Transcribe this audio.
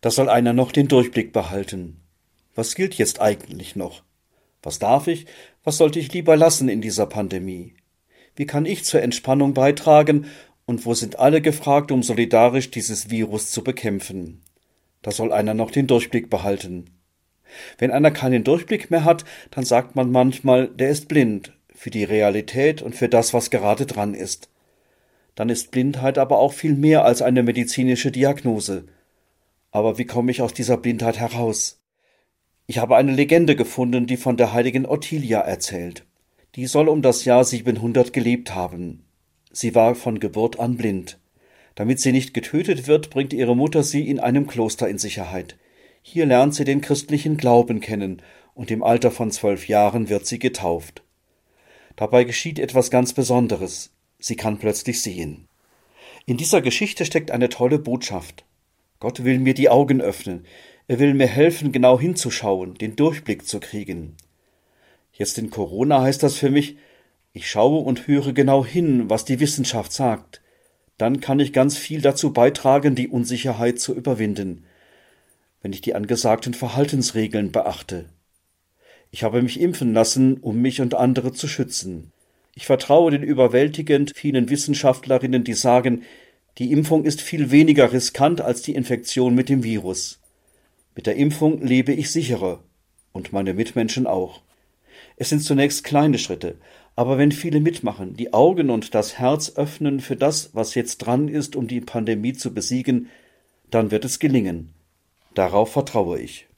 Da soll einer noch den Durchblick behalten. Was gilt jetzt eigentlich noch? Was darf ich, was sollte ich lieber lassen in dieser Pandemie? Wie kann ich zur Entspannung beitragen und wo sind alle gefragt, um solidarisch dieses Virus zu bekämpfen? Da soll einer noch den Durchblick behalten. Wenn einer keinen Durchblick mehr hat, dann sagt man manchmal, der ist blind für die Realität und für das, was gerade dran ist. Dann ist Blindheit aber auch viel mehr als eine medizinische Diagnose. Aber wie komme ich aus dieser Blindheit heraus? Ich habe eine Legende gefunden, die von der heiligen Ottilia erzählt. Die soll um das Jahr 700 gelebt haben. Sie war von Geburt an blind. Damit sie nicht getötet wird, bringt ihre Mutter sie in einem Kloster in Sicherheit. Hier lernt sie den christlichen Glauben kennen, und im Alter von zwölf Jahren wird sie getauft. Dabei geschieht etwas ganz Besonderes. Sie kann plötzlich sehen. In dieser Geschichte steckt eine tolle Botschaft. Gott will mir die Augen öffnen. Er will mir helfen, genau hinzuschauen, den Durchblick zu kriegen. Jetzt in Corona heißt das für mich, ich schaue und höre genau hin, was die Wissenschaft sagt. Dann kann ich ganz viel dazu beitragen, die Unsicherheit zu überwinden, wenn ich die angesagten Verhaltensregeln beachte. Ich habe mich impfen lassen, um mich und andere zu schützen. Ich vertraue den überwältigend vielen Wissenschaftlerinnen, die sagen, die Impfung ist viel weniger riskant als die Infektion mit dem Virus. Mit der Impfung lebe ich sicherer und meine Mitmenschen auch. Es sind zunächst kleine Schritte, aber wenn viele mitmachen, die Augen und das Herz öffnen für das, was jetzt dran ist, um die Pandemie zu besiegen, dann wird es gelingen. Darauf vertraue ich.